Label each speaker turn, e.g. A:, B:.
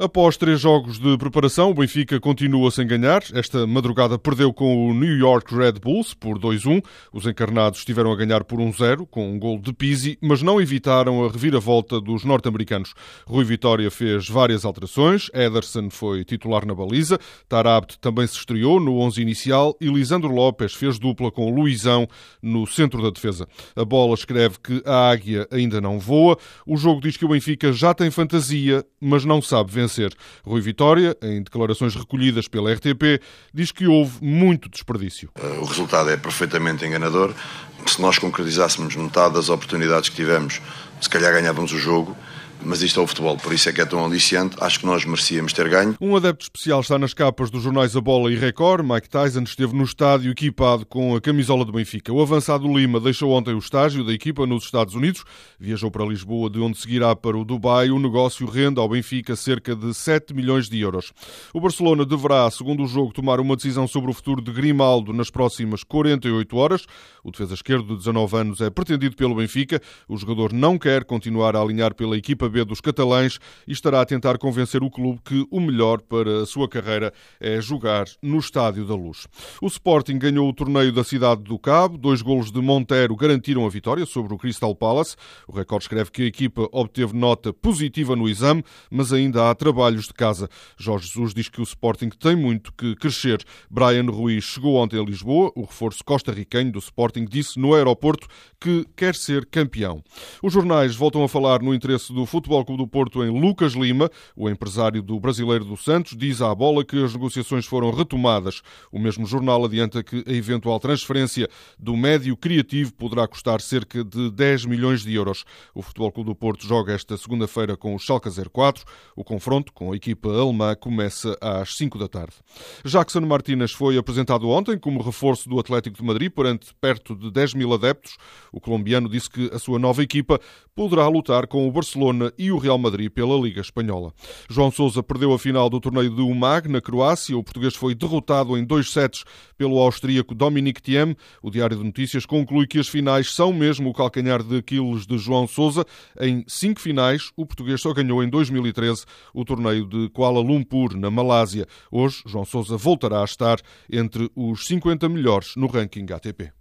A: Após três jogos de preparação, o Benfica continua sem ganhar. Esta madrugada perdeu com o New York Red Bulls por 2-1. Os encarnados estiveram a ganhar por 1-0, com um gol de Pizzi, mas não evitaram a reviravolta dos norte-americanos. Rui Vitória fez várias alterações. Ederson foi titular na baliza. Tarabt também se estreou no 11 inicial e Lisandro Lopes fez dupla com Luizão no centro da defesa. A bola escreve que a águia ainda não voa. O jogo diz que o Benfica já tem fantasia, mas não sabe vencer vencer. Rui Vitória, em declarações recolhidas pela RTP, diz que houve muito desperdício.
B: O resultado é perfeitamente enganador. Se nós concretizássemos metade das oportunidades que tivemos, se calhar ganhávamos o jogo mas isto é o futebol, por isso é que é tão aliciante. Acho que nós merecíamos ter ganho.
A: Um adepto especial está nas capas dos jornais A Bola e Record. Mike Tyson esteve no estádio equipado com a camisola do Benfica. O avançado Lima deixou ontem o estágio da equipa nos Estados Unidos, viajou para Lisboa, de onde seguirá para o Dubai. O negócio rende ao Benfica cerca de 7 milhões de euros. O Barcelona deverá, segundo o jogo, tomar uma decisão sobre o futuro de Grimaldo nas próximas 48 horas. O defesa esquerdo de 19 anos é pretendido pelo Benfica. O jogador não quer continuar a alinhar pela equipa B dos catalães e estará a tentar convencer o clube que o melhor para a sua carreira é jogar no Estádio da Luz. O Sporting ganhou o torneio da cidade do Cabo, dois golos de Montero garantiram a vitória sobre o Crystal Palace. O recorde escreve que a equipa obteve nota positiva no exame, mas ainda há trabalhos de casa. Jorge Jesus diz que o Sporting tem muito que crescer. Brian Ruiz chegou ontem a Lisboa, o reforço costarriquenho do Sporting disse no aeroporto que quer ser campeão. Os jornais voltam a falar no interesse do Futebol Clube do Porto em Lucas Lima. O empresário do Brasileiro do Santos diz à bola que as negociações foram retomadas. O mesmo jornal adianta que a eventual transferência do médio criativo poderá custar cerca de 10 milhões de euros. O Futebol Clube do Porto joga esta segunda-feira com o Schalke 04. O confronto com a equipa alemã começa às 5 da tarde. Jackson Martínez foi apresentado ontem como reforço do Atlético de Madrid perante perto de 10 mil adeptos. O colombiano disse que a sua nova equipa poderá lutar com o Barcelona e o Real Madrid pela Liga Espanhola. João Sousa perdeu a final do torneio de Umag, na Croácia. O português foi derrotado em dois sets pelo austríaco Dominic Thiem. O Diário de Notícias conclui que as finais são mesmo o calcanhar de Aquiles de João Sousa. Em cinco finais, o português só ganhou em 2013 o torneio de Kuala Lumpur, na Malásia. Hoje, João Sousa voltará a estar entre os 50 melhores no ranking ATP.